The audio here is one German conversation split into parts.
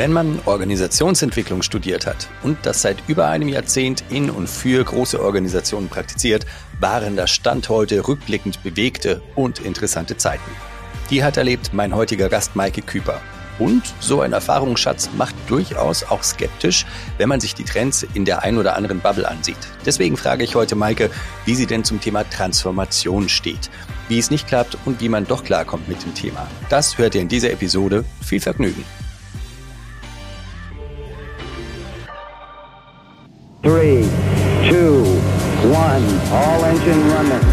Wenn man Organisationsentwicklung studiert hat und das seit über einem Jahrzehnt in und für große Organisationen praktiziert, waren das Stand heute rückblickend bewegte und interessante Zeiten. Die hat erlebt mein heutiger Gast Maike Küper. Und so ein Erfahrungsschatz macht durchaus auch skeptisch, wenn man sich die Trends in der ein oder anderen Bubble ansieht. Deswegen frage ich heute Maike, wie sie denn zum Thema Transformation steht, wie es nicht klappt und wie man doch klarkommt mit dem Thema. Das hört ihr in dieser Episode. Viel Vergnügen. Three, two, one. All engine running.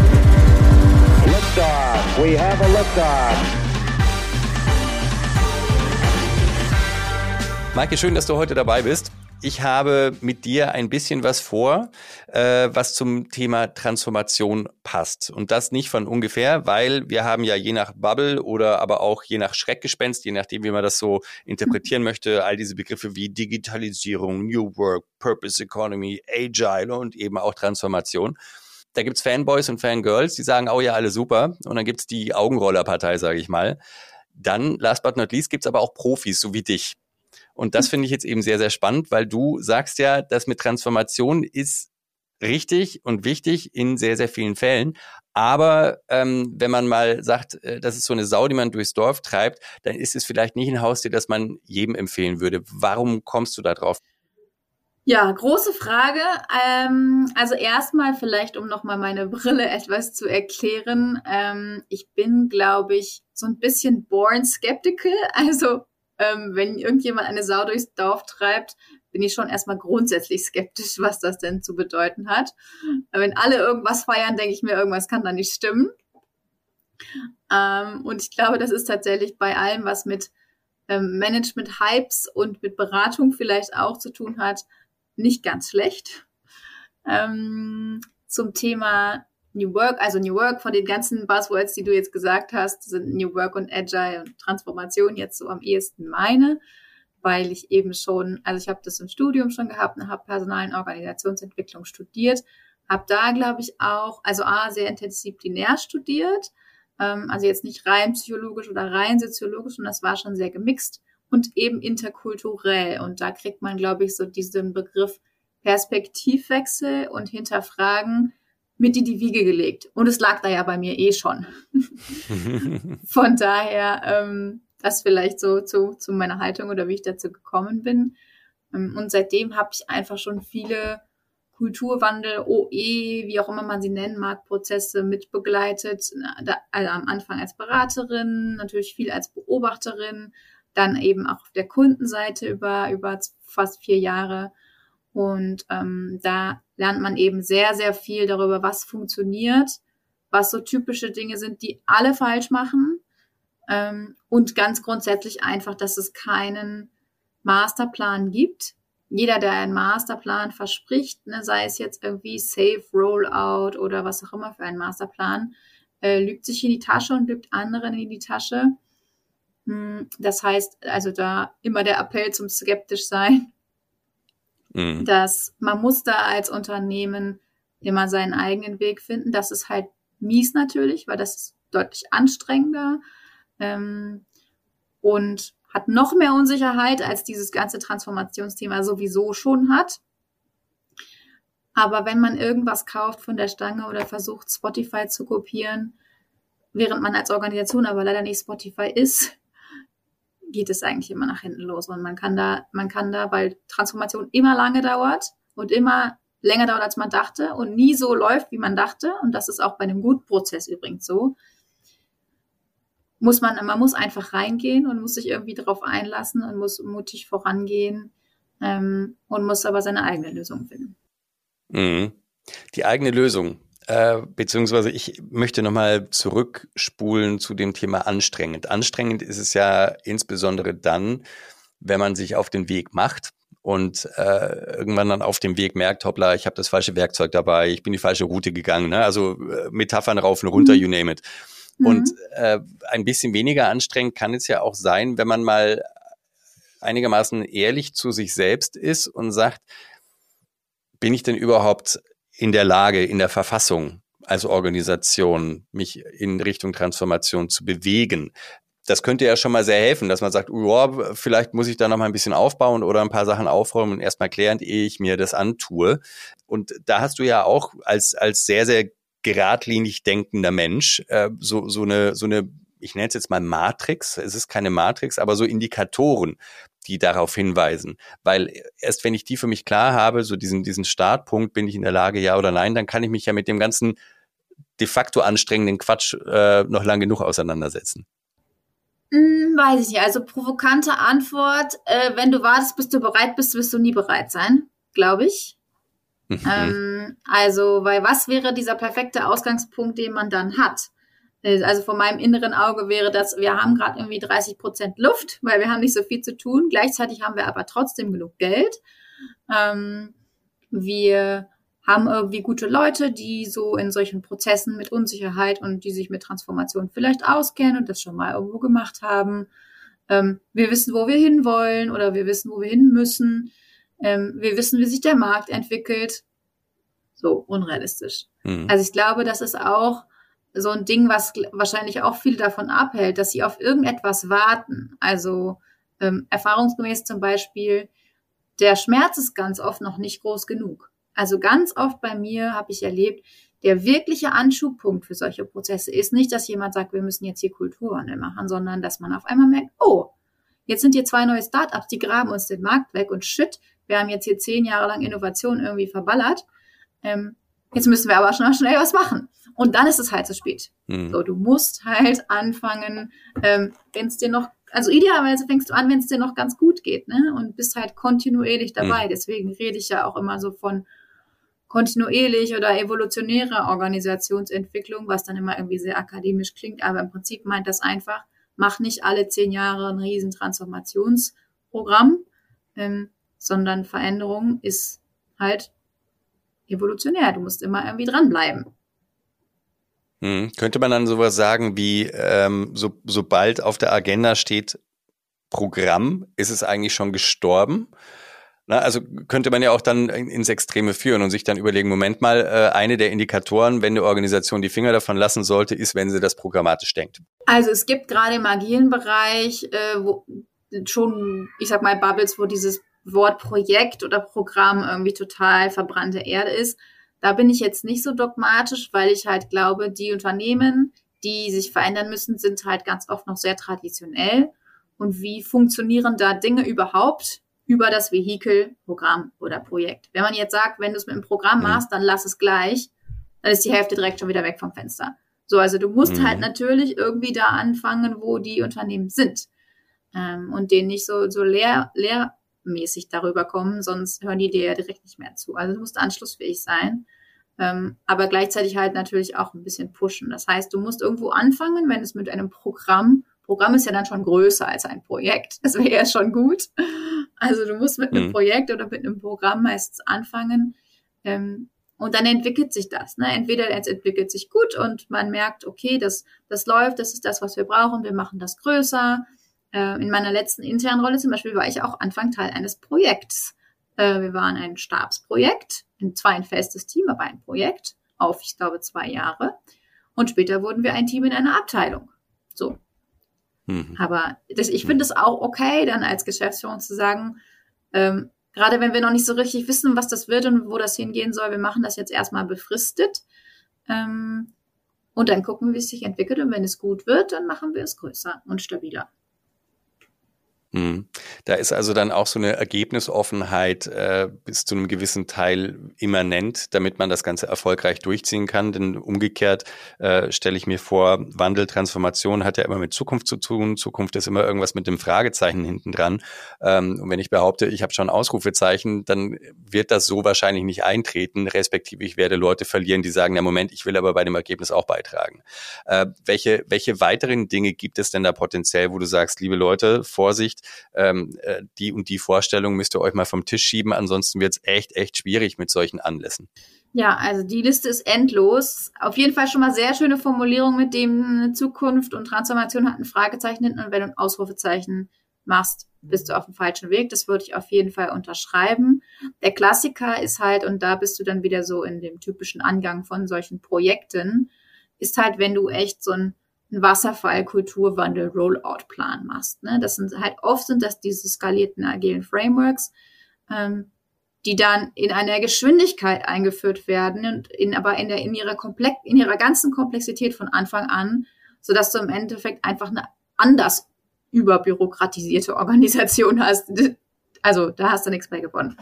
Liftoff. We have a liftoff. Maike, schön, dass du heute dabei bist. Ich habe mit dir ein bisschen was vor, äh, was zum Thema Transformation passt. Und das nicht von ungefähr, weil wir haben ja je nach Bubble oder aber auch je nach Schreckgespenst, je nachdem, wie man das so interpretieren möchte, all diese Begriffe wie Digitalisierung, New Work, Purpose Economy, Agile und eben auch Transformation. Da gibt's Fanboys und Fangirls, die sagen, oh ja, alle super. Und dann gibt's die Augenrollerpartei, sage ich mal. Dann, last but not least, gibt's aber auch Profis, so wie dich und das finde ich jetzt eben sehr, sehr spannend, weil du sagst ja, das mit Transformation ist richtig und wichtig in sehr, sehr vielen Fällen. Aber ähm, wenn man mal sagt, äh, das ist so eine Sau, die man durchs Dorf treibt, dann ist es vielleicht nicht ein Haustier, das man jedem empfehlen würde. Warum kommst du da drauf? Ja, große Frage. Ähm, also erstmal vielleicht, um nochmal meine Brille etwas zu erklären. Ähm, ich bin, glaube ich, so ein bisschen born skeptical. Also ähm, wenn irgendjemand eine Sau durchs Dorf treibt, bin ich schon erstmal grundsätzlich skeptisch, was das denn zu bedeuten hat. Wenn alle irgendwas feiern, denke ich mir, irgendwas kann da nicht stimmen. Ähm, und ich glaube, das ist tatsächlich bei allem, was mit ähm, Management-Hypes und mit Beratung vielleicht auch zu tun hat, nicht ganz schlecht. Ähm, zum Thema New Work, also New Work von den ganzen Buzzwords, die du jetzt gesagt hast, sind New Work und Agile und Transformation jetzt so am ehesten meine, weil ich eben schon, also ich habe das im Studium schon gehabt und habe Personal- und Organisationsentwicklung studiert, habe da, glaube ich, auch, also A, sehr interdisziplinär studiert, ähm, also jetzt nicht rein psychologisch oder rein soziologisch, und das war schon sehr gemixt und eben interkulturell. Und da kriegt man, glaube ich, so diesen Begriff Perspektivwechsel und hinterfragen, mit in die Wiege gelegt. Und es lag da ja bei mir eh schon. Von daher, ähm, das vielleicht so zu, zu meiner Haltung oder wie ich dazu gekommen bin. Ähm, und seitdem habe ich einfach schon viele Kulturwandel, OE, wie auch immer man sie nennen mag, Prozesse mitbegleitet. Also am Anfang als Beraterin, natürlich viel als Beobachterin, dann eben auch auf der Kundenseite über, über fast vier Jahre und ähm, da lernt man eben sehr, sehr viel darüber, was funktioniert, was so typische Dinge sind, die alle falsch machen. Ähm, und ganz grundsätzlich einfach, dass es keinen Masterplan gibt. Jeder, der einen Masterplan verspricht, ne, sei es jetzt irgendwie Safe Rollout oder was auch immer für einen Masterplan, äh, lügt sich in die Tasche und lügt anderen in die Tasche. Hm, das heißt, also da immer der Appell zum skeptisch sein Mhm. Dass man muss da als Unternehmen immer seinen eigenen Weg finden. Das ist halt mies natürlich, weil das ist deutlich anstrengender ähm, und hat noch mehr Unsicherheit, als dieses ganze Transformationsthema sowieso schon hat. Aber wenn man irgendwas kauft von der Stange oder versucht, Spotify zu kopieren, während man als Organisation aber leider nicht Spotify ist, geht es eigentlich immer nach hinten los. Und man kann da, man kann da, weil Transformation immer lange dauert und immer länger dauert, als man dachte und nie so läuft, wie man dachte. Und das ist auch bei einem Gutprozess übrigens so. Muss man, man muss einfach reingehen und muss sich irgendwie darauf einlassen und muss mutig vorangehen ähm, und muss aber seine eigene Lösung finden. Mhm. Die eigene Lösung. Äh, beziehungsweise ich möchte nochmal zurückspulen zu dem Thema anstrengend. Anstrengend ist es ja insbesondere dann, wenn man sich auf den Weg macht und äh, irgendwann dann auf dem Weg merkt, hoppla, ich habe das falsche Werkzeug dabei, ich bin die falsche Route gegangen. Ne? Also äh, Metaphern rauf und runter, mhm. you name it. Mhm. Und äh, ein bisschen weniger anstrengend kann es ja auch sein, wenn man mal einigermaßen ehrlich zu sich selbst ist und sagt, bin ich denn überhaupt in der Lage, in der Verfassung als Organisation mich in Richtung Transformation zu bewegen. das könnte ja schon mal sehr helfen, dass man sagt, oh, vielleicht muss ich da noch mal ein bisschen aufbauen oder ein paar Sachen aufräumen und erstmal klären, ehe ich mir das antue. Und da hast du ja auch als, als sehr, sehr geradlinig denkender Mensch äh, so, so eine, so eine ich nenne es jetzt mal Matrix, es ist keine Matrix, aber so Indikatoren, die darauf hinweisen. Weil erst wenn ich die für mich klar habe, so diesen, diesen Startpunkt, bin ich in der Lage, ja oder nein, dann kann ich mich ja mit dem ganzen de facto anstrengenden Quatsch äh, noch lang genug auseinandersetzen. Hm, weiß ich nicht. Also provokante Antwort, äh, wenn du wartest, bis du bereit bist, wirst du nie bereit sein, glaube ich. Mhm. Ähm, also, weil was wäre dieser perfekte Ausgangspunkt, den man dann hat? Äh, also von meinem inneren Auge wäre das, wir haben gerade irgendwie 30 Prozent Luft, weil wir haben nicht so viel zu tun. Gleichzeitig haben wir aber trotzdem genug Geld. Ähm, wir haben irgendwie gute Leute, die so in solchen Prozessen mit Unsicherheit und die sich mit Transformation vielleicht auskennen und das schon mal irgendwo gemacht haben. Ähm, wir wissen, wo wir hinwollen oder wir wissen, wo wir hin müssen. Ähm, wir wissen, wie sich der Markt entwickelt. So unrealistisch. Mhm. Also ich glaube, das ist auch so ein Ding, was wahrscheinlich auch viele davon abhält, dass sie auf irgendetwas warten. Also ähm, erfahrungsgemäß zum Beispiel, der Schmerz ist ganz oft noch nicht groß genug. Also ganz oft bei mir habe ich erlebt, der wirkliche Anschubpunkt für solche Prozesse ist nicht, dass jemand sagt, wir müssen jetzt hier Kulturwandel machen, sondern dass man auf einmal merkt, oh, jetzt sind hier zwei neue Startups, die graben uns den Markt weg und shit, wir haben jetzt hier zehn Jahre lang Innovation irgendwie verballert. Ähm, jetzt müssen wir aber schnell, schnell was machen. Und dann ist es halt zu spät. Mhm. So, du musst halt anfangen, ähm, wenn es dir noch, also idealerweise fängst du an, wenn es dir noch ganz gut geht, ne? Und bist halt kontinuierlich dabei. Mhm. Deswegen rede ich ja auch immer so von kontinuierlich oder evolutionäre Organisationsentwicklung, was dann immer irgendwie sehr akademisch klingt, aber im Prinzip meint das einfach, mach nicht alle zehn Jahre ein riesen Transformationsprogramm, ähm, sondern Veränderung ist halt evolutionär. Du musst immer irgendwie dranbleiben. Hm. Könnte man dann sowas sagen wie, ähm, so, sobald auf der Agenda steht Programm, ist es eigentlich schon gestorben? Na, also könnte man ja auch dann ins Extreme führen und sich dann überlegen, Moment mal, äh, eine der Indikatoren, wenn eine Organisation die Finger davon lassen sollte, ist, wenn sie das programmatisch denkt. Also es gibt gerade im agilen Bereich äh, wo schon, ich sag mal, Bubbles, wo dieses Wort Projekt oder Programm irgendwie total verbrannte Erde ist. Da bin ich jetzt nicht so dogmatisch, weil ich halt glaube, die Unternehmen, die sich verändern müssen, sind halt ganz oft noch sehr traditionell. Und wie funktionieren da Dinge überhaupt? über das Vehikel, Programm oder Projekt. Wenn man jetzt sagt, wenn du es mit einem Programm mhm. machst, dann lass es gleich, dann ist die Hälfte direkt schon wieder weg vom Fenster. So, also du musst mhm. halt natürlich irgendwie da anfangen, wo die Unternehmen sind. Ähm, und denen nicht so, so leer, leermäßig darüber kommen, sonst hören die dir ja direkt nicht mehr zu. Also du musst anschlussfähig sein. Ähm, aber gleichzeitig halt natürlich auch ein bisschen pushen. Das heißt, du musst irgendwo anfangen, wenn es mit einem Programm Programm ist ja dann schon größer als ein Projekt. Das wäre ja schon gut. Also du musst mit einem mhm. Projekt oder mit einem Programm meistens anfangen. Ähm, und dann entwickelt sich das. Ne? Entweder es entwickelt sich gut und man merkt, okay, das, das läuft, das ist das, was wir brauchen, wir machen das größer. Äh, in meiner letzten internen Rolle zum Beispiel war ich auch Anfang Teil eines Projekts. Äh, wir waren ein Stabsprojekt, zwar ein festes Team, aber ein Projekt auf, ich glaube, zwei Jahre. Und später wurden wir ein Team in einer Abteilung. So. Mhm. Aber das, ich finde es auch okay, dann als Geschäftsführung zu sagen, ähm, gerade wenn wir noch nicht so richtig wissen, was das wird und wo das hingehen soll, wir machen das jetzt erstmal befristet. Ähm, und dann gucken, wie es sich entwickelt. Und wenn es gut wird, dann machen wir es größer und stabiler. Mhm. Da ist also dann auch so eine Ergebnisoffenheit äh, bis zu einem gewissen Teil immanent, damit man das Ganze erfolgreich durchziehen kann. Denn umgekehrt äh, stelle ich mir vor, Wandel, Transformation hat ja immer mit Zukunft zu tun. Zukunft ist immer irgendwas mit dem Fragezeichen hinten dran. Ähm, und wenn ich behaupte, ich habe schon Ausrufezeichen, dann wird das so wahrscheinlich nicht eintreten, respektive ich werde Leute verlieren, die sagen, na Moment, ich will aber bei dem Ergebnis auch beitragen. Äh, welche, welche weiteren Dinge gibt es denn da potenziell, wo du sagst, liebe Leute, Vorsicht, nicht, ähm, äh, die und die Vorstellung müsst ihr euch mal vom Tisch schieben, ansonsten wird es echt, echt schwierig mit solchen Anlässen. Ja, also die Liste ist endlos. Auf jeden Fall schon mal sehr schöne Formulierung mit dem Zukunft und Transformation hat ein Fragezeichen hinten und wenn du ein Ausrufezeichen machst, bist du auf dem falschen Weg. Das würde ich auf jeden Fall unterschreiben. Der Klassiker ist halt, und da bist du dann wieder so in dem typischen Angang von solchen Projekten, ist halt, wenn du echt so ein einen Wasserfall-Kulturwandel-Rollout-Plan machst. Ne? Das sind halt oft sind das diese skalierten agilen Frameworks, ähm, die dann in einer Geschwindigkeit eingeführt werden und in, aber in, der, in, ihrer Komplex, in ihrer ganzen Komplexität von Anfang an, sodass du im Endeffekt einfach eine anders überbürokratisierte Organisation hast. Also da hast du nichts mehr gewonnen.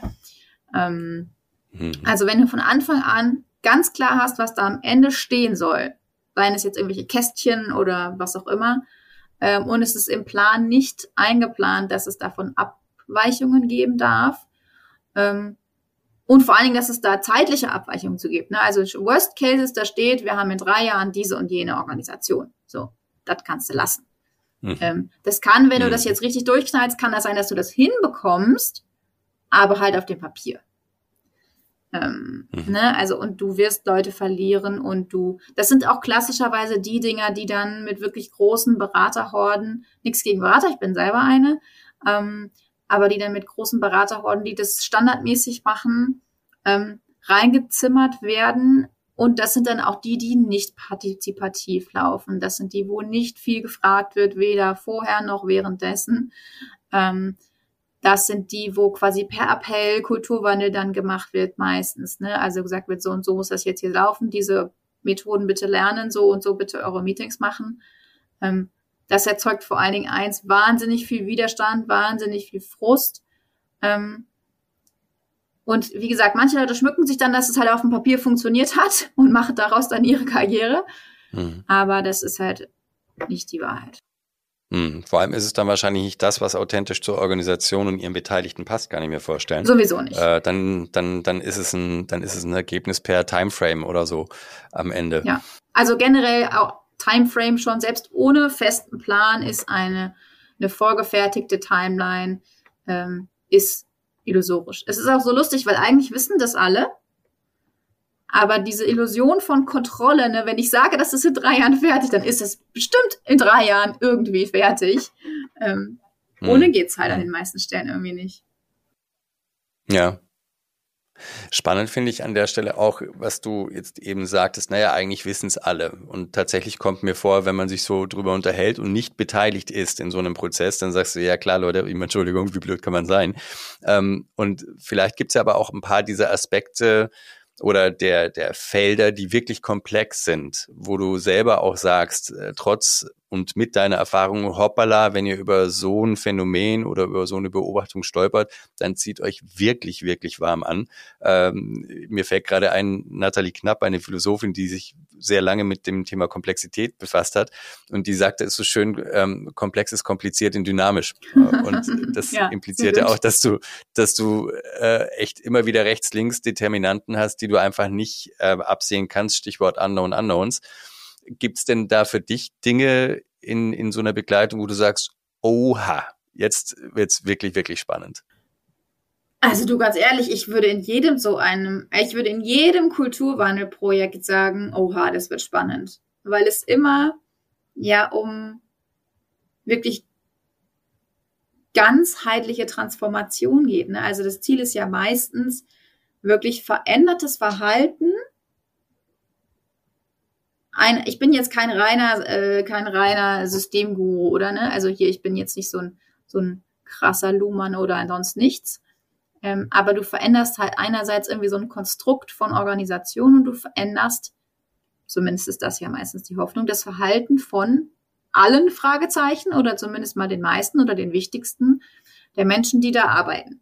Ähm, mhm. Also wenn du von Anfang an ganz klar hast, was da am Ende stehen soll, seien es jetzt irgendwelche Kästchen oder was auch immer, ähm, und es ist im Plan nicht eingeplant, dass es davon Abweichungen geben darf, ähm, und vor allen Dingen, dass es da zeitliche Abweichungen zu gibt. Ne? Also Worst Cases, da steht, wir haben in drei Jahren diese und jene Organisation. So, das kannst du lassen. Mhm. Ähm, das kann, wenn mhm. du das jetzt richtig durchknallst, kann das sein, dass du das hinbekommst, aber halt auf dem Papier. Ähm, mhm. ne? Also, und du wirst Leute verlieren und du, das sind auch klassischerweise die Dinger, die dann mit wirklich großen Beraterhorden, nichts gegen Berater, ich bin selber eine, ähm, aber die dann mit großen Beraterhorden, die das standardmäßig machen, ähm, reingezimmert werden. Und das sind dann auch die, die nicht partizipativ laufen. Das sind die, wo nicht viel gefragt wird, weder vorher noch währenddessen. Ähm, das sind die, wo quasi per Appell Kulturwandel dann gemacht wird meistens. Ne? Also gesagt wird, so und so muss das jetzt hier laufen, diese Methoden bitte lernen, so und so bitte eure Meetings machen. Ähm, das erzeugt vor allen Dingen eins, wahnsinnig viel Widerstand, wahnsinnig viel Frust. Ähm, und wie gesagt, manche Leute schmücken sich dann, dass es halt auf dem Papier funktioniert hat und machen daraus dann ihre Karriere. Mhm. Aber das ist halt nicht die Wahrheit. Mhm. Vor allem ist es dann wahrscheinlich nicht das, was authentisch zur Organisation und ihren Beteiligten passt, kann ich mir vorstellen. Sowieso nicht. Äh, dann, dann, dann ist es ein, dann ist es ein Ergebnis per Timeframe oder so am Ende. Ja. Also generell auch Timeframe schon, selbst ohne festen Plan, ist eine, eine vorgefertigte Timeline, ähm, ist illusorisch. Es ist auch so lustig, weil eigentlich wissen das alle. Aber diese Illusion von Kontrolle, ne, wenn ich sage, das ist in drei Jahren fertig, dann ist es bestimmt in drei Jahren irgendwie fertig. Ähm, hm. Ohne geht's halt an den meisten Stellen irgendwie nicht. Ja, Spannend finde ich an der Stelle auch, was du jetzt eben sagtest, naja, eigentlich wissen es alle. Und tatsächlich kommt mir vor, wenn man sich so drüber unterhält und nicht beteiligt ist in so einem Prozess, dann sagst du, ja klar, Leute, Entschuldigung, wie blöd kann man sein? Ähm, und vielleicht gibt es ja aber auch ein paar dieser Aspekte, oder der, der Felder, die wirklich komplex sind, wo du selber auch sagst, äh, trotz und mit deiner Erfahrung, hoppala, wenn ihr über so ein Phänomen oder über so eine Beobachtung stolpert, dann zieht euch wirklich, wirklich warm an. Ähm, mir fällt gerade ein, Nathalie Knapp, eine Philosophin, die sich sehr lange mit dem Thema Komplexität befasst hat und die sagte, es ist so schön, ähm, komplex ist kompliziert und dynamisch. Und das ja, impliziert ja auch, dass du, dass du äh, echt immer wieder rechts, links Determinanten hast, die du einfach nicht äh, absehen kannst, Stichwort Unknown Unknowns. Gibt es denn da für dich Dinge in, in so einer Begleitung, wo du sagst, oha, jetzt wird's wirklich, wirklich spannend? Also du ganz ehrlich, ich würde in jedem so einem, ich würde in jedem Kulturwandelprojekt sagen, oha, das wird spannend. Weil es immer ja um wirklich ganzheitliche Transformation geht. Ne? Also das Ziel ist ja meistens wirklich verändertes Verhalten ein, ich bin jetzt kein reiner, äh, kein reiner Systemguru, oder ne? Also hier, ich bin jetzt nicht so ein, so ein krasser Luhmann oder ansonsten nichts. Ähm, aber du veränderst halt einerseits irgendwie so ein Konstrukt von Organisation und du veränderst, zumindest ist das ja meistens die Hoffnung, das Verhalten von allen Fragezeichen oder zumindest mal den meisten oder den wichtigsten der Menschen, die da arbeiten.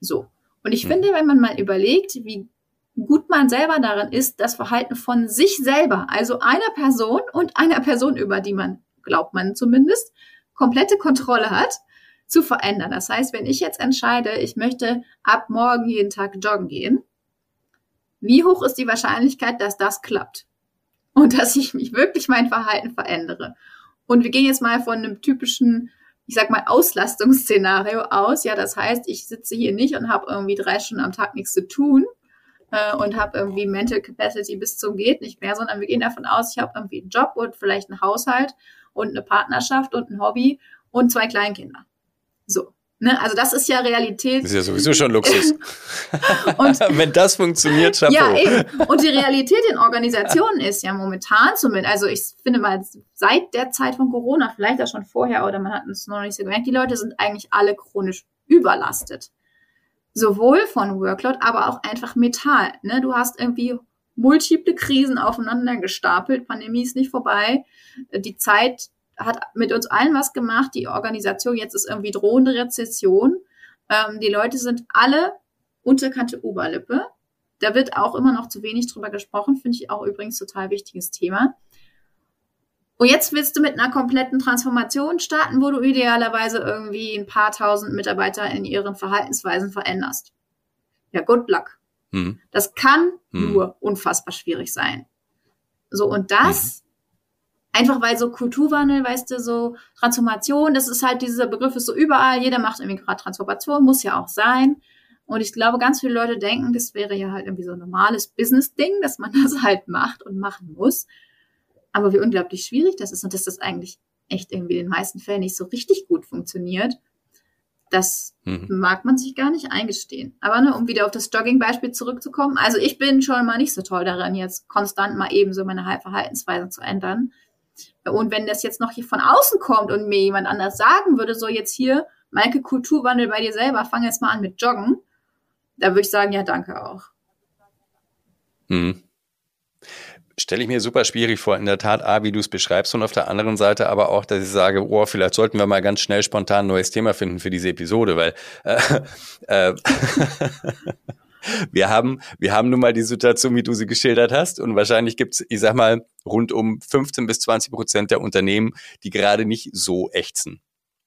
So. Und ich hm. finde, wenn man mal überlegt, wie gut man selber darin ist, das Verhalten von sich selber, also einer Person und einer Person, über die man, glaubt man zumindest, komplette Kontrolle hat, zu verändern. Das heißt, wenn ich jetzt entscheide, ich möchte ab morgen jeden Tag joggen gehen, wie hoch ist die Wahrscheinlichkeit, dass das klappt? Und dass ich mich wirklich mein Verhalten verändere? Und wir gehen jetzt mal von einem typischen, ich sag mal, Auslastungsszenario aus. Ja, das heißt, ich sitze hier nicht und habe irgendwie drei Stunden am Tag nichts zu tun, äh, und habe irgendwie Mental Capacity bis zum geht nicht mehr, sondern wir gehen davon aus, ich habe irgendwie einen Job und vielleicht einen Haushalt und eine Partnerschaft und ein Hobby und zwei Kleinkinder. So. Ne? Also das ist ja Realität. Das ist ja sowieso schon Luxus. und wenn das funktioniert, Chapeau. Ja, eben. Und die Realität in Organisationen ist ja momentan zumindest, also ich finde mal, seit der Zeit von Corona, vielleicht auch schon vorher oder man hat es noch nicht so gemerkt, die Leute sind eigentlich alle chronisch überlastet. Sowohl von Workload, aber auch einfach mental. Ne? Du hast irgendwie multiple Krisen aufeinander gestapelt, Pandemie ist nicht vorbei, die Zeit hat mit uns allen was gemacht. Die Organisation jetzt ist irgendwie drohende Rezession. Ähm, die Leute sind alle unterkante Oberlippe. Da wird auch immer noch zu wenig drüber gesprochen, finde ich auch übrigens total wichtiges Thema. Und jetzt willst du mit einer kompletten Transformation starten, wo du idealerweise irgendwie ein paar tausend Mitarbeiter in ihren Verhaltensweisen veränderst. Ja, good luck. Hm. Das kann hm. nur unfassbar schwierig sein. So, und das hm. Einfach weil so Kulturwandel, weißt du, so Transformation, das ist halt dieser Begriff ist so überall, jeder macht irgendwie gerade Transformation, muss ja auch sein. Und ich glaube, ganz viele Leute denken, das wäre ja halt irgendwie so ein normales Business-Ding, dass man das halt macht und machen muss. Aber wie unglaublich schwierig das ist und dass das eigentlich echt irgendwie in den meisten Fällen nicht so richtig gut funktioniert, das mhm. mag man sich gar nicht eingestehen. Aber ne, um wieder auf das Jogging-Beispiel zurückzukommen, also ich bin schon mal nicht so toll daran, jetzt konstant mal eben so meine Verhaltensweise zu ändern. Und wenn das jetzt noch hier von außen kommt und mir jemand anders sagen würde, so jetzt hier, Maike, Kulturwandel bei dir selber, fang jetzt mal an mit Joggen, da würde ich sagen, ja, danke auch. Hm. Stelle ich mir super schwierig vor, in der Tat, A, wie du es beschreibst, und auf der anderen Seite aber auch, dass ich sage, oh, vielleicht sollten wir mal ganz schnell spontan ein neues Thema finden für diese Episode, weil äh, äh, wir haben, wir haben nun mal die Situation, wie du sie geschildert hast. Und wahrscheinlich gibt es, ich sag mal, rund um 15 bis 20 Prozent der Unternehmen, die gerade nicht so ächzen.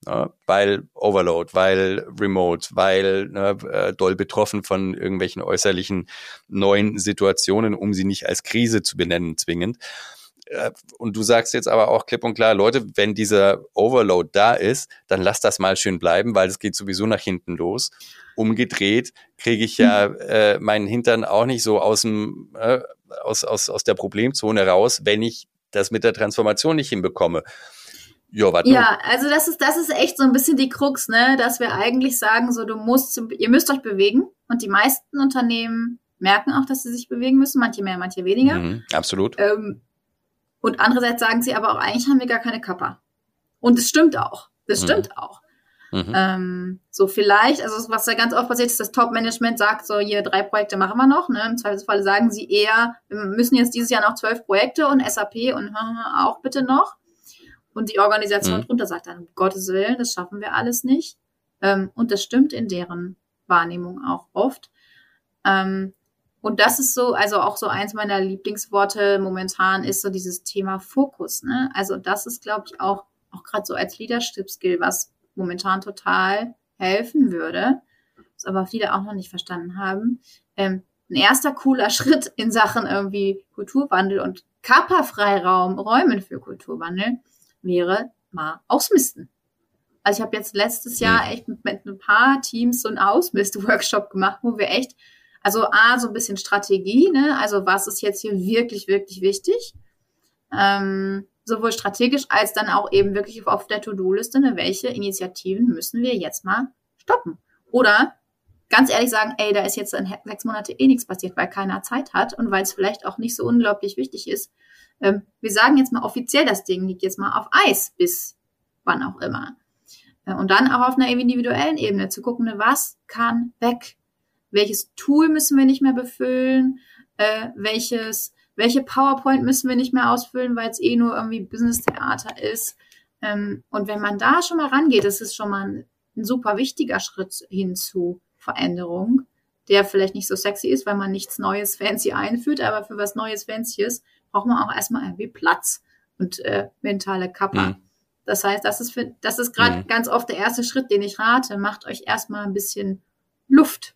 Ne? weil Overload, weil Remote, weil ne, äh, doll betroffen von irgendwelchen äußerlichen neuen Situationen, um sie nicht als Krise zu benennen zwingend. Äh, und du sagst jetzt aber auch klipp und klar, Leute, wenn dieser Overload da ist, dann lass das mal schön bleiben, weil es geht sowieso nach hinten los. Umgedreht kriege ich ja mhm. äh, meinen Hintern auch nicht so aus, dem, äh, aus, aus, aus der Problemzone raus, wenn ich das mit der Transformation nicht hinbekomme. Ja, warte. Ja, also das ist, das ist echt so ein bisschen die Krux, ne, dass wir eigentlich sagen, so du musst, ihr müsst euch bewegen und die meisten Unternehmen merken auch, dass sie sich bewegen müssen, manche mehr, manche weniger. Mhm, absolut. Ähm, und andererseits sagen sie aber auch, eigentlich haben wir gar keine Kappa. Und es stimmt auch. Das mhm. stimmt auch. Mhm. Ähm, so vielleicht, also was ja ganz oft passiert ist, das Top-Management sagt so, hier drei Projekte machen wir noch. Ne? Im Zweifelsfall sagen sie eher, wir müssen jetzt dieses Jahr noch zwölf Projekte und SAP und auch bitte noch. Und die Organisation mhm. drunter sagt dann, um Gottes Willen, das schaffen wir alles nicht. Ähm, und das stimmt in deren Wahrnehmung auch oft. Ähm, und das ist so, also auch so eins meiner Lieblingsworte momentan ist so dieses Thema Fokus. Ne? Also das ist, glaube ich, auch, auch gerade so als Leadership-Skill, was momentan total helfen würde, was aber viele auch noch nicht verstanden haben. Ähm, ein erster cooler Schritt in Sachen irgendwie Kulturwandel und Kappa-Freiraum, Räumen für Kulturwandel wäre mal ausmisten. Also ich habe jetzt letztes Jahr echt mit, mit ein paar Teams so einen Ausmist-Workshop gemacht, wo wir echt also A, so ein bisschen Strategie, ne? Also was ist jetzt hier wirklich, wirklich wichtig? Ähm, sowohl strategisch als dann auch eben wirklich auf der To-Do-Liste, ne? welche Initiativen müssen wir jetzt mal stoppen? Oder ganz ehrlich sagen, ey, da ist jetzt in sechs Monate eh nichts passiert, weil keiner Zeit hat und weil es vielleicht auch nicht so unglaublich wichtig ist. Ähm, wir sagen jetzt mal offiziell, das Ding liegt jetzt mal auf Eis bis wann auch immer. Äh, und dann auch auf einer individuellen Ebene zu gucken, ne, was kann weg? welches Tool müssen wir nicht mehr befüllen, äh, welches, welche PowerPoint müssen wir nicht mehr ausfüllen, weil es eh nur irgendwie Business-Theater ist. Ähm, und wenn man da schon mal rangeht, das ist schon mal ein, ein super wichtiger Schritt hin zu Veränderung, der vielleicht nicht so sexy ist, weil man nichts Neues fancy einführt, aber für was Neues Fancyes braucht man auch erstmal irgendwie Platz und äh, mentale Kappa. Mhm. Das heißt, das ist, für, das ist gerade mhm. ganz oft der erste Schritt, den ich rate. Macht euch erstmal ein bisschen Luft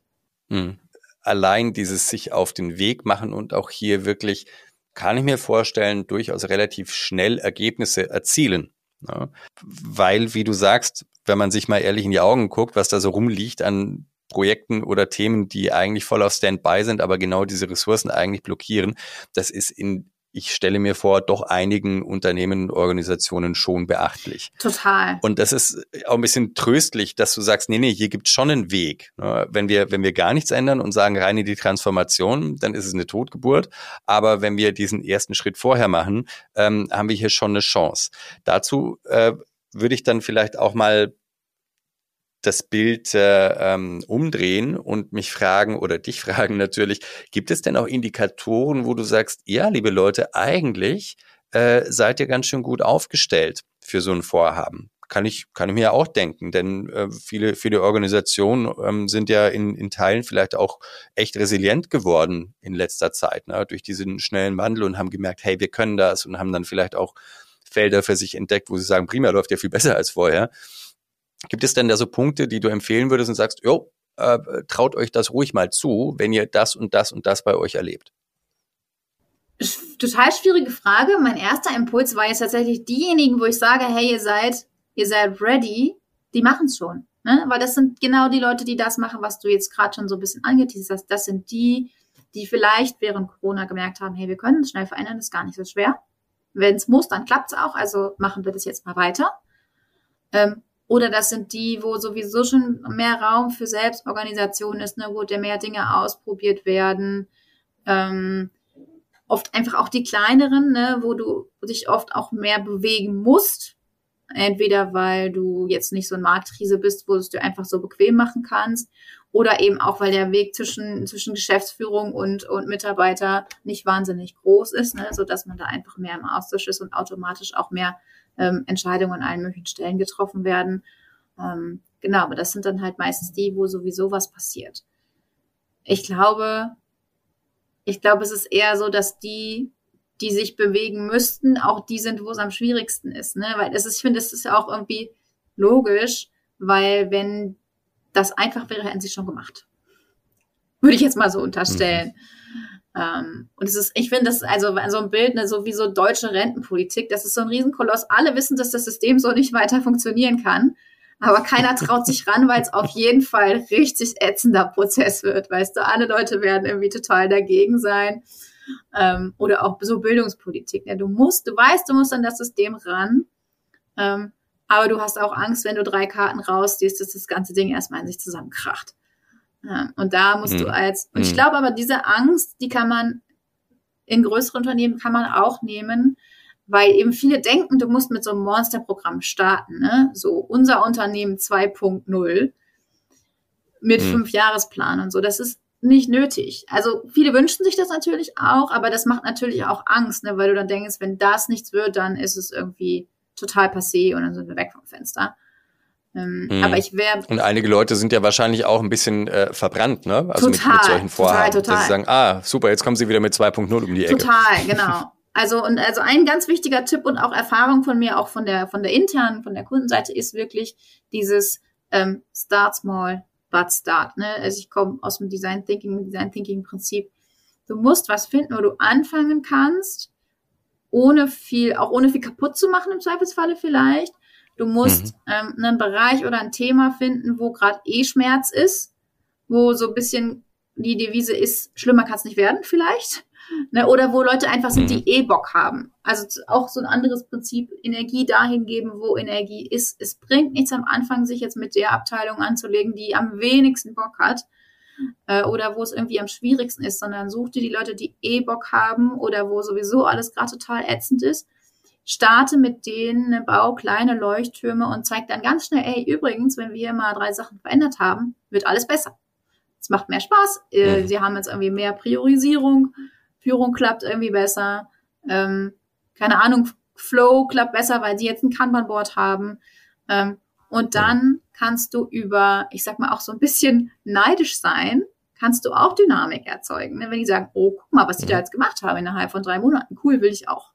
hm. Allein dieses sich auf den Weg machen und auch hier wirklich, kann ich mir vorstellen, durchaus relativ schnell Ergebnisse erzielen. Ja, weil, wie du sagst, wenn man sich mal ehrlich in die Augen guckt, was da so rumliegt an Projekten oder Themen, die eigentlich voll auf Standby sind, aber genau diese Ressourcen eigentlich blockieren, das ist in ich stelle mir vor, doch einigen Unternehmen und Organisationen schon beachtlich. Total. Und das ist auch ein bisschen tröstlich, dass du sagst, nee, nee, hier gibt es schon einen Weg. Ne? Wenn wir, wenn wir gar nichts ändern und sagen rein in die Transformation, dann ist es eine Totgeburt. Aber wenn wir diesen ersten Schritt vorher machen, ähm, haben wir hier schon eine Chance. Dazu äh, würde ich dann vielleicht auch mal das Bild äh, ähm, umdrehen und mich fragen oder dich fragen natürlich, gibt es denn auch Indikatoren, wo du sagst, ja, liebe Leute, eigentlich äh, seid ihr ganz schön gut aufgestellt für so ein Vorhaben? Kann ich, kann ich mir auch denken, denn äh, viele, viele Organisationen ähm, sind ja in, in Teilen vielleicht auch echt resilient geworden in letzter Zeit, ne, durch diesen schnellen Wandel und haben gemerkt, hey, wir können das und haben dann vielleicht auch Felder für sich entdeckt, wo sie sagen, prima, läuft ja viel besser als vorher. Gibt es denn da so Punkte, die du empfehlen würdest und sagst, jo, äh, traut euch das ruhig mal zu, wenn ihr das und das und das bei euch erlebt? Total schwierige Frage. Mein erster Impuls war jetzt tatsächlich diejenigen, wo ich sage, hey, ihr seid, ihr seid ready, die machen es schon. Ne? Weil das sind genau die Leute, die das machen, was du jetzt gerade schon so ein bisschen angeteasert hast. Das sind die, die vielleicht während Corona gemerkt haben, hey, wir können es schnell verändern, das ist gar nicht so schwer. Wenn es muss, dann klappt es auch, also machen wir das jetzt mal weiter. Ähm, oder das sind die, wo sowieso schon mehr Raum für Selbstorganisation ist, ne, wo der mehr Dinge ausprobiert werden. Ähm, oft einfach auch die kleineren, ne, wo du dich oft auch mehr bewegen musst. Entweder weil du jetzt nicht so ein Marktriese bist, wo du es dir einfach so bequem machen kannst, oder eben auch, weil der Weg zwischen, zwischen Geschäftsführung und, und Mitarbeiter nicht wahnsinnig groß ist, ne, so dass man da einfach mehr im Austausch ist und automatisch auch mehr ähm, Entscheidungen an allen möglichen Stellen getroffen werden. Ähm, genau, aber das sind dann halt meistens die, wo sowieso was passiert. Ich glaube, ich glaube, es ist eher so, dass die, die sich bewegen müssten, auch die sind, wo es am schwierigsten ist, ne? Weil es ist, ich finde, es ist ja auch irgendwie logisch, weil wenn das einfach wäre, hätten sie schon gemacht. Würde ich jetzt mal so unterstellen. Mhm. Ähm, und es ist, ich finde, das ist also so ein Bild, ne, so wie so deutsche Rentenpolitik, das ist so ein Riesenkoloss. Alle wissen, dass das System so nicht weiter funktionieren kann. Aber keiner traut sich ran, weil es auf jeden Fall richtig ätzender Prozess wird. Weißt du, alle Leute werden irgendwie total dagegen sein. Ähm, oder auch so Bildungspolitik. Ne? Du musst, du weißt, du musst an das System ran. Ähm, aber du hast auch Angst, wenn du drei Karten rausziehst, dass das ganze Ding erstmal in sich zusammenkracht. Ja, und da musst hm. du als, und ich hm. glaube aber, diese Angst, die kann man in größeren Unternehmen kann man auch nehmen, weil eben viele denken, du musst mit so einem Monsterprogramm starten, ne? So unser Unternehmen 2.0 mit hm. fünf Jahresplan und so. Das ist nicht nötig. Also viele wünschen sich das natürlich auch, aber das macht natürlich auch Angst, ne? weil du dann denkst, wenn das nichts wird, dann ist es irgendwie total passé und dann sind wir weg vom Fenster. Ähm, mhm. Aber ich wäre. Und einige Leute sind ja wahrscheinlich auch ein bisschen äh, verbrannt, ne? Also total, mit, mit solchen Vorhaben. Total, total. Dass sie sagen, ah, super, jetzt kommen sie wieder mit 2.0 um die Ecke. Total, genau. Also, und also ein ganz wichtiger Tipp und auch Erfahrung von mir, auch von der, von der internen, von der Kundenseite, ist wirklich dieses ähm, Start small, but start. Ne? Also ich komme aus dem Design Thinking, Design Thinking Prinzip. Du musst was finden, wo du anfangen kannst, ohne viel, auch ohne viel kaputt zu machen im Zweifelsfalle vielleicht Du musst mhm. ähm, einen Bereich oder ein Thema finden, wo gerade eh Schmerz ist, wo so ein bisschen die Devise ist, schlimmer kann es nicht werden vielleicht. Ne? Oder wo Leute einfach sind, die mhm. eh Bock haben. Also auch so ein anderes Prinzip, Energie dahin geben, wo Energie ist. Es bringt nichts am Anfang, sich jetzt mit der Abteilung anzulegen, die am wenigsten Bock hat äh, oder wo es irgendwie am schwierigsten ist, sondern such dir die Leute, die eh Bock haben oder wo sowieso alles gerade total ätzend ist starte mit denen, bau kleine Leuchttürme und zeig dann ganz schnell, ey, übrigens, wenn wir hier mal drei Sachen verändert haben, wird alles besser. Es macht mehr Spaß. Äh, mhm. Sie haben jetzt irgendwie mehr Priorisierung. Führung klappt irgendwie besser. Ähm, keine Ahnung, Flow klappt besser, weil sie jetzt ein Kanban-Board haben. Ähm, und dann kannst du über, ich sag mal, auch so ein bisschen neidisch sein, kannst du auch Dynamik erzeugen. Ne? Wenn die sagen, oh, guck mal, was die da jetzt gemacht haben innerhalb von drei Monaten. Cool, will ich auch.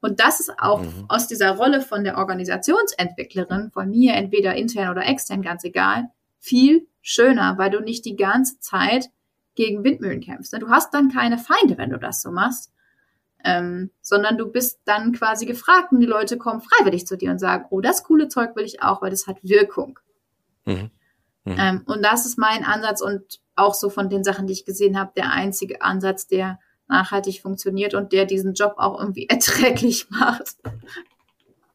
Und das ist auch mhm. aus dieser Rolle von der Organisationsentwicklerin, von mir, entweder intern oder extern, ganz egal, viel schöner, weil du nicht die ganze Zeit gegen Windmühlen kämpfst. Du hast dann keine Feinde, wenn du das so machst, ähm, sondern du bist dann quasi gefragt und die Leute kommen freiwillig zu dir und sagen, oh, das coole Zeug will ich auch, weil das hat Wirkung. Mhm. Mhm. Ähm, und das ist mein Ansatz und auch so von den Sachen, die ich gesehen habe, der einzige Ansatz, der nachhaltig funktioniert und der diesen Job auch irgendwie erträglich macht.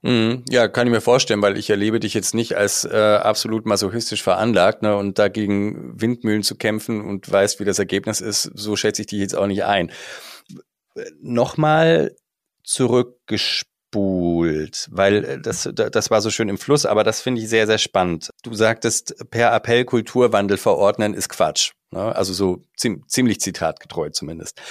Mhm. Ja, kann ich mir vorstellen, weil ich erlebe dich jetzt nicht als äh, absolut masochistisch veranlagt ne, und dagegen Windmühlen zu kämpfen und weißt, wie das Ergebnis ist, so schätze ich dich jetzt auch nicht ein. Nochmal zurückgespult, weil äh, das, das war so schön im Fluss, aber das finde ich sehr, sehr spannend. Du sagtest, per Appell Kulturwandel verordnen ist Quatsch. Ne? Also so ziemlich zitatgetreu zumindest.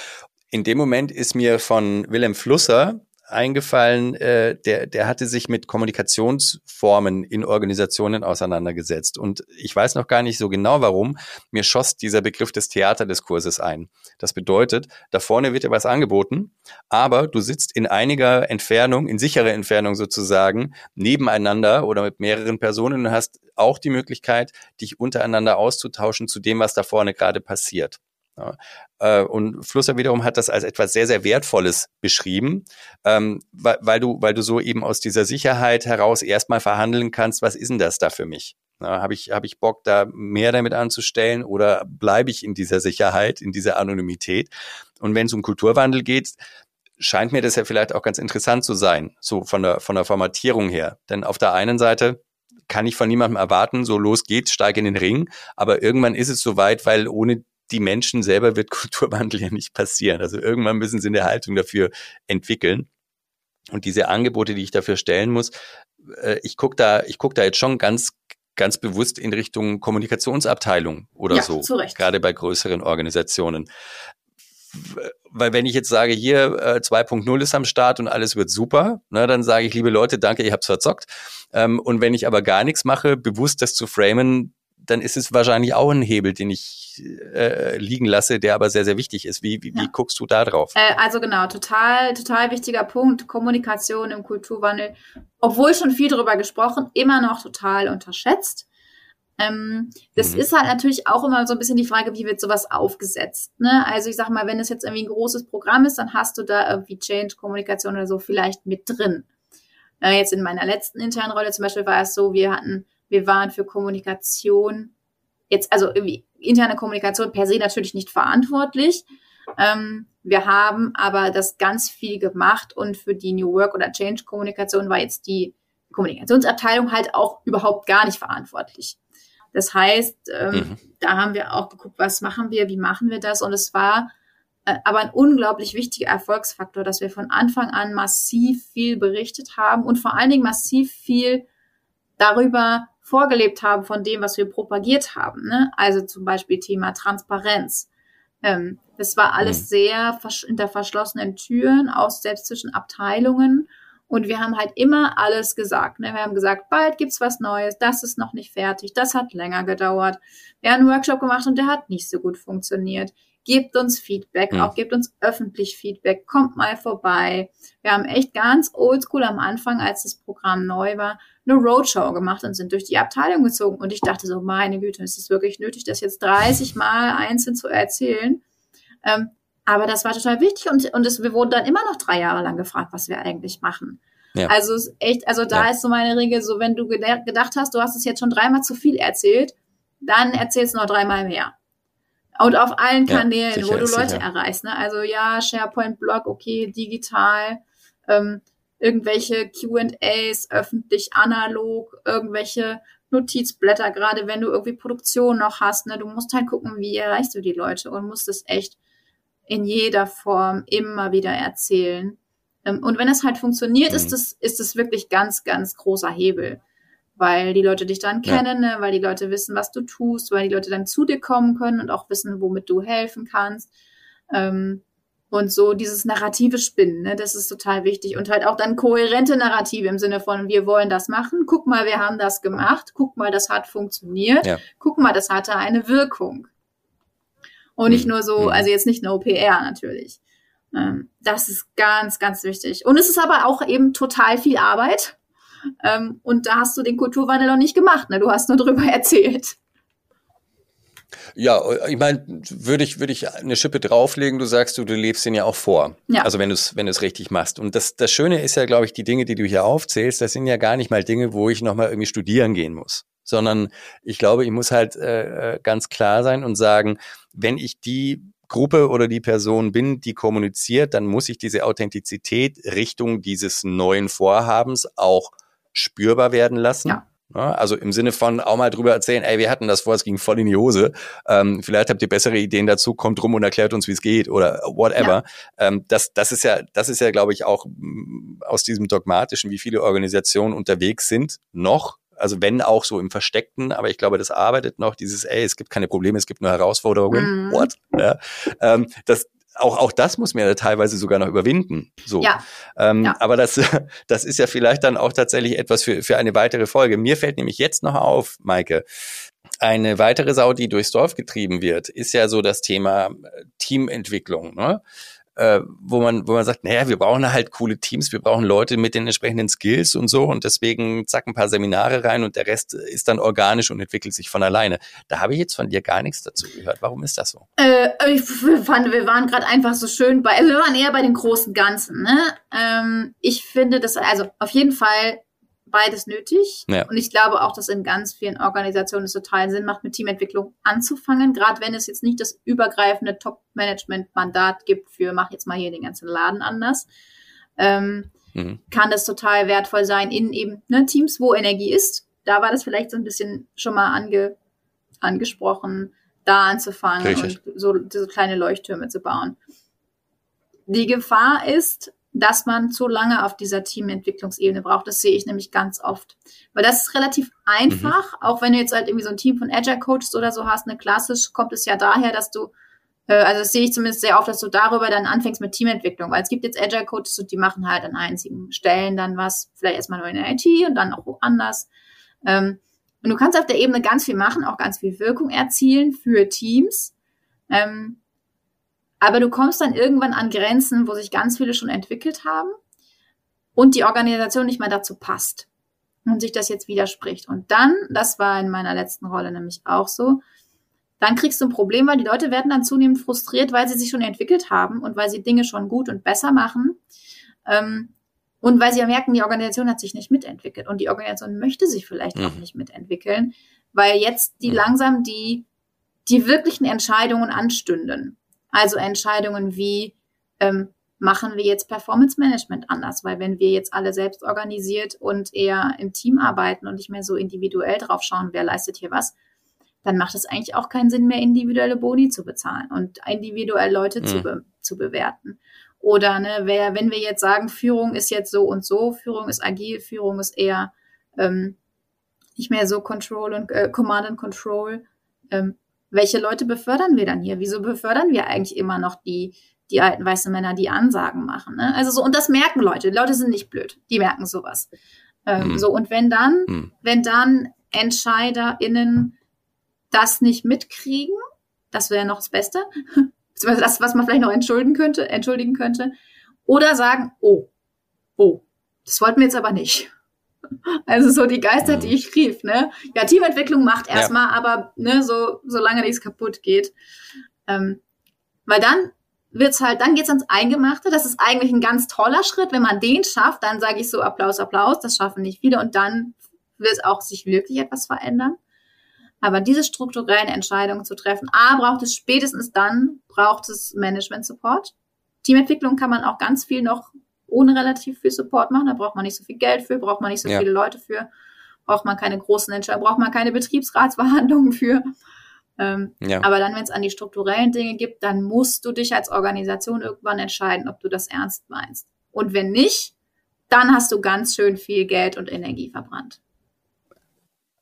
In dem Moment ist mir von Wilhelm Flusser eingefallen, äh, der, der hatte sich mit Kommunikationsformen in Organisationen auseinandergesetzt. Und ich weiß noch gar nicht so genau warum, mir schoss dieser Begriff des Theaterdiskurses ein. Das bedeutet, da vorne wird dir was angeboten, aber du sitzt in einiger Entfernung, in sicherer Entfernung sozusagen, nebeneinander oder mit mehreren Personen und hast auch die Möglichkeit, dich untereinander auszutauschen zu dem, was da vorne gerade passiert. Ja. Äh, und Flusser wiederum hat das als etwas sehr, sehr Wertvolles beschrieben, ähm, weil, weil, du, weil du so eben aus dieser Sicherheit heraus erstmal verhandeln kannst, was ist denn das da für mich? Habe ich, hab ich Bock, da mehr damit anzustellen oder bleibe ich in dieser Sicherheit, in dieser Anonymität? Und wenn es um Kulturwandel geht, scheint mir das ja vielleicht auch ganz interessant zu sein, so von der, von der Formatierung her. Denn auf der einen Seite kann ich von niemandem erwarten, so los geht's, steige in den Ring, aber irgendwann ist es soweit, weil ohne die Menschen selber wird Kulturwandel ja nicht passieren. Also irgendwann müssen sie eine Haltung dafür entwickeln. Und diese Angebote, die ich dafür stellen muss, äh, ich gucke da, ich guck da jetzt schon ganz ganz bewusst in Richtung Kommunikationsabteilung oder ja, so, gerade bei größeren Organisationen. Weil wenn ich jetzt sage, hier äh, 2.0 ist am Start und alles wird super, ne, dann sage ich, liebe Leute, danke, ihr habt's verzockt. Ähm, und wenn ich aber gar nichts mache, bewusst das zu framen, dann ist es wahrscheinlich auch ein Hebel, den ich äh, liegen lasse, der aber sehr, sehr wichtig ist. Wie, wie, ja. wie guckst du da drauf? Äh, also genau, total, total wichtiger Punkt. Kommunikation im Kulturwandel, obwohl schon viel darüber gesprochen, immer noch total unterschätzt. Ähm, das mhm. ist halt natürlich auch immer so ein bisschen die Frage, wie wird sowas aufgesetzt. Ne? Also ich sag mal, wenn es jetzt irgendwie ein großes Programm ist, dann hast du da irgendwie Change-Kommunikation oder so vielleicht mit drin. Äh, jetzt in meiner letzten internen Rolle zum Beispiel war es so, wir hatten wir waren für Kommunikation jetzt, also interne Kommunikation per se natürlich nicht verantwortlich. Ähm, wir haben aber das ganz viel gemacht und für die New Work oder Change Kommunikation war jetzt die Kommunikationsabteilung halt auch überhaupt gar nicht verantwortlich. Das heißt, ähm, mhm. da haben wir auch geguckt, was machen wir, wie machen wir das und es war äh, aber ein unglaublich wichtiger Erfolgsfaktor, dass wir von Anfang an massiv viel berichtet haben und vor allen Dingen massiv viel darüber vorgelebt haben von dem, was wir propagiert haben. Ne? Also zum Beispiel Thema Transparenz. Ähm, das war alles mhm. sehr hinter verschlossenen Türen, aus selbst zwischen Abteilungen. Und wir haben halt immer alles gesagt. Ne? Wir haben gesagt, bald gibt's was Neues, das ist noch nicht fertig, das hat länger gedauert. Wir haben einen Workshop gemacht und der hat nicht so gut funktioniert gebt uns Feedback, mhm. auch gebt uns öffentlich Feedback, kommt mal vorbei. Wir haben echt ganz oldschool am Anfang, als das Programm neu war, eine Roadshow gemacht und sind durch die Abteilung gezogen. Und ich dachte so, meine Güte, ist es wirklich nötig, das jetzt 30 Mal einzeln zu erzählen? Ähm, aber das war total wichtig und, und es, wir wurden dann immer noch drei Jahre lang gefragt, was wir eigentlich machen. Ja. Also echt, also da ja. ist so meine Regel, so wenn du gedacht hast, du hast es jetzt schon dreimal zu viel erzählt, dann erzählst du noch dreimal mehr. Und auf allen Kanälen, ja, sicher, wo du Leute sicher. erreichst. Ne? Also ja, SharePoint-Blog, okay, digital, ähm, irgendwelche QAs, öffentlich, analog, irgendwelche Notizblätter, gerade wenn du irgendwie Produktion noch hast. Ne? Du musst halt gucken, wie erreichst du die Leute und musst es echt in jeder Form immer wieder erzählen. Ähm, und wenn es halt funktioniert, mhm. ist es ist es wirklich ganz, ganz großer Hebel weil die Leute dich dann kennen, ja. ne? weil die Leute wissen, was du tust, weil die Leute dann zu dir kommen können und auch wissen, womit du helfen kannst. Ähm, und so dieses narrative Spinnen, ne, das ist total wichtig. Und halt auch dann kohärente Narrative im Sinne von, wir wollen das machen, guck mal, wir haben das gemacht, guck mal, das hat funktioniert, ja. guck mal, das hatte eine Wirkung. Und nicht mhm. nur so, mhm. also jetzt nicht nur OPR natürlich. Ähm, das ist ganz, ganz wichtig. Und es ist aber auch eben total viel Arbeit. Ähm, und da hast du den Kulturwandel noch nicht gemacht, ne? Du hast nur drüber erzählt. Ja, ich meine, würde ich, würde ich eine Schippe drauflegen, du sagst du, du lebst den ja auch vor. Ja. Also wenn du es, wenn du es richtig machst. Und das, das Schöne ist ja, glaube ich, die Dinge, die du hier aufzählst, das sind ja gar nicht mal Dinge, wo ich nochmal irgendwie studieren gehen muss. Sondern ich glaube, ich muss halt äh, äh, ganz klar sein und sagen, wenn ich die Gruppe oder die Person bin, die kommuniziert, dann muss ich diese Authentizität Richtung dieses neuen Vorhabens auch spürbar werden lassen. Ja. Also im Sinne von auch mal drüber erzählen, ey, wir hatten das vor, es ging voll in die Hose. Ähm, vielleicht habt ihr bessere Ideen dazu, kommt rum und erklärt uns, wie es geht oder whatever. Ja. Ähm, das, das ist ja, das ist ja, glaube ich, auch mm, aus diesem dogmatischen, wie viele Organisationen unterwegs sind, noch also wenn auch so im Versteckten, aber ich glaube, das arbeitet noch, dieses, ey, es gibt keine Probleme, es gibt nur Herausforderungen. Mm. What? Ja, ähm, das, auch, auch das muss man ja teilweise sogar noch überwinden. So. Ja. Ähm, ja. Aber das, das ist ja vielleicht dann auch tatsächlich etwas für, für eine weitere Folge. Mir fällt nämlich jetzt noch auf, Maike, eine weitere Sau, die durchs Dorf getrieben wird, ist ja so das Thema Teamentwicklung. Ne? Äh, wo man, wo man sagt, naja, wir brauchen halt coole Teams, wir brauchen Leute mit den entsprechenden Skills und so und deswegen zack ein paar Seminare rein und der Rest ist dann organisch und entwickelt sich von alleine. Da habe ich jetzt von dir gar nichts dazu gehört. Warum ist das so? Äh, ich fand, wir waren gerade einfach so schön bei, wir waren eher bei den großen Ganzen. Ne? Ähm, ich finde das, also auf jeden Fall beides nötig. Ja. Und ich glaube auch, dass in ganz vielen Organisationen es total Sinn macht, mit Teamentwicklung anzufangen, gerade wenn es jetzt nicht das übergreifende Top-Management-Mandat gibt für mach jetzt mal hier den ganzen Laden anders. Ähm, mhm. Kann das total wertvoll sein in eben ne, Teams, wo Energie ist. Da war das vielleicht so ein bisschen schon mal ange, angesprochen, da anzufangen Richtig. und so, so kleine Leuchttürme zu bauen. Die Gefahr ist, dass man zu lange auf dieser Teamentwicklungsebene braucht. Das sehe ich nämlich ganz oft. Weil das ist relativ einfach, mhm. auch wenn du jetzt halt irgendwie so ein Team von Agile Coaches oder so hast, ne, klassisch kommt es ja daher, dass du, äh, also das sehe ich zumindest sehr oft, dass du darüber dann anfängst mit Teamentwicklung, weil es gibt jetzt Agile Coaches und die machen halt an einzigen Stellen dann was, vielleicht erstmal nur in der IT und dann auch woanders. Ähm, und du kannst auf der Ebene ganz viel machen, auch ganz viel Wirkung erzielen für Teams. Ähm, aber du kommst dann irgendwann an Grenzen, wo sich ganz viele schon entwickelt haben und die Organisation nicht mehr dazu passt und sich das jetzt widerspricht. Und dann, das war in meiner letzten Rolle nämlich auch so, dann kriegst du ein Problem, weil die Leute werden dann zunehmend frustriert, weil sie sich schon entwickelt haben und weil sie Dinge schon gut und besser machen. Ähm, und weil sie ja merken, die Organisation hat sich nicht mitentwickelt und die Organisation möchte sich vielleicht mhm. auch nicht mitentwickeln, weil jetzt die mhm. langsam die, die wirklichen Entscheidungen anstünden. Also Entscheidungen wie, ähm, machen wir jetzt Performance Management anders, weil wenn wir jetzt alle selbst organisiert und eher im Team arbeiten und nicht mehr so individuell drauf schauen, wer leistet hier was, dann macht es eigentlich auch keinen Sinn mehr, individuelle Boni zu bezahlen und individuell Leute mhm. zu, be zu bewerten. Oder ne, wer, wenn wir jetzt sagen, Führung ist jetzt so und so, Führung ist agil, Führung ist eher ähm, nicht mehr so Control und äh, Command and Control, ähm, welche Leute befördern wir dann hier? Wieso befördern wir eigentlich immer noch die, die alten weißen Männer, die Ansagen machen? Ne? Also so, und das merken Leute. Die Leute sind nicht blöd. Die merken sowas. Ähm, mhm. So, und wenn dann, mhm. wenn dann EntscheiderInnen das nicht mitkriegen, das wäre noch das Beste, beziehungsweise das, was man vielleicht noch entschuldigen könnte, entschuldigen könnte, oder sagen, oh, oh, das wollten wir jetzt aber nicht. Also so die Geister, die ich rief, ne? Ja, Teamentwicklung macht erstmal, ja. aber ne, so solange nichts kaputt geht. Ähm, weil dann wird's halt, dann geht's ans Eingemachte. Das ist eigentlich ein ganz toller Schritt. Wenn man den schafft, dann sage ich so Applaus, Applaus, das schaffen nicht viele und dann wird auch sich wirklich etwas verändern. Aber diese strukturellen Entscheidungen zu treffen, A, braucht es spätestens dann, braucht es Management Support. Teamentwicklung kann man auch ganz viel noch ohne relativ viel Support machen. Da braucht man nicht so viel Geld für, braucht man nicht so ja. viele Leute für, braucht man keine großen Entscheidungen, braucht man keine Betriebsratsverhandlungen für. Ähm, ja. Aber dann, wenn es an die strukturellen Dinge gibt, dann musst du dich als Organisation irgendwann entscheiden, ob du das ernst meinst. Und wenn nicht, dann hast du ganz schön viel Geld und Energie verbrannt.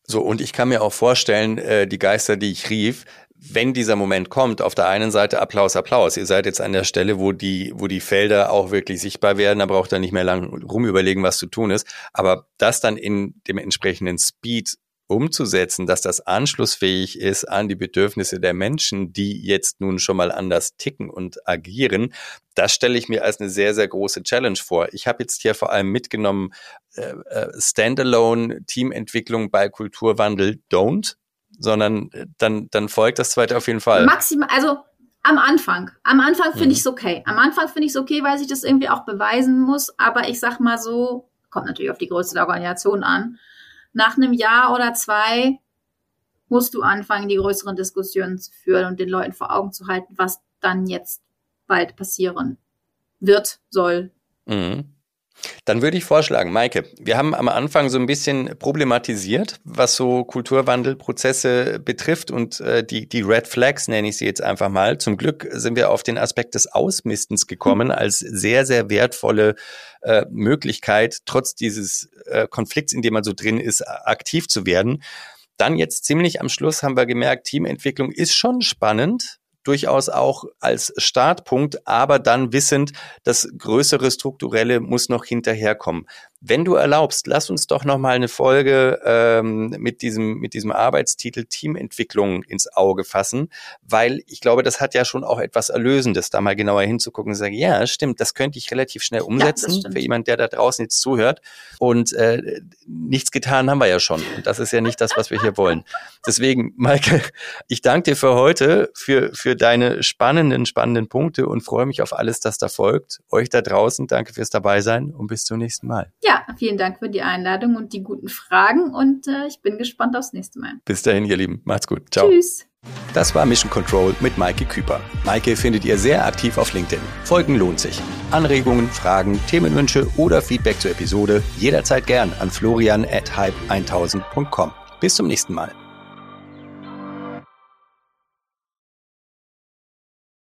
So, und ich kann mir auch vorstellen, äh, die Geister, die ich rief, wenn dieser Moment kommt, auf der einen Seite Applaus, Applaus. Ihr seid jetzt an der Stelle, wo die, wo die Felder auch wirklich sichtbar werden. Da braucht ihr nicht mehr lang rumüberlegen, was zu tun ist. Aber das dann in dem entsprechenden Speed umzusetzen, dass das anschlussfähig ist an die Bedürfnisse der Menschen, die jetzt nun schon mal anders ticken und agieren, das stelle ich mir als eine sehr, sehr große Challenge vor. Ich habe jetzt hier vor allem mitgenommen, äh, äh, Standalone Teamentwicklung bei Kulturwandel don't sondern äh, dann, dann folgt das zweite auf jeden Fall. Maximal, also am Anfang. Am Anfang finde mhm. ich es okay. Am Anfang finde ich es okay, weil ich das irgendwie auch beweisen muss. Aber ich sag mal so, kommt natürlich auf die Größe der Organisation an. Nach einem Jahr oder zwei musst du anfangen, die größeren Diskussionen zu führen und den Leuten vor Augen zu halten, was dann jetzt bald passieren wird, soll. Mhm. Dann würde ich vorschlagen, Maike, wir haben am Anfang so ein bisschen problematisiert, was so Kulturwandelprozesse betrifft und äh, die, die Red Flags nenne ich sie jetzt einfach mal. Zum Glück sind wir auf den Aspekt des Ausmistens gekommen als sehr, sehr wertvolle äh, Möglichkeit, trotz dieses äh, Konflikts, in dem man so drin ist, aktiv zu werden. Dann jetzt ziemlich am Schluss haben wir gemerkt, Teamentwicklung ist schon spannend, durchaus auch als Startpunkt, aber dann wissend, das größere strukturelle muss noch hinterherkommen. Wenn du erlaubst, lass uns doch noch mal eine Folge ähm, mit diesem mit diesem Arbeitstitel Teamentwicklung ins Auge fassen, weil ich glaube, das hat ja schon auch etwas Erlösendes, da mal genauer hinzugucken und sagen, ja, stimmt, das könnte ich relativ schnell umsetzen ja, für jemand, der da draußen jetzt zuhört. Und äh, nichts getan haben wir ja schon. Und das ist ja nicht das, was wir hier wollen. Deswegen, Maike, ich danke dir für heute, für für deine spannenden spannenden Punkte und freue mich auf alles, das da folgt. Euch da draußen, danke fürs dabei sein und bis zum nächsten Mal. Ja, vielen Dank für die Einladung und die guten Fragen und äh, ich bin gespannt aufs nächste Mal. Bis dahin, ihr Lieben. Macht's gut. Ciao. Tschüss. Das war Mission Control mit Maike Küper. Maike findet ihr sehr aktiv auf LinkedIn. Folgen lohnt sich. Anregungen, Fragen, Themenwünsche oder Feedback zur Episode jederzeit gern an florian at hype1000.com. Bis zum nächsten Mal.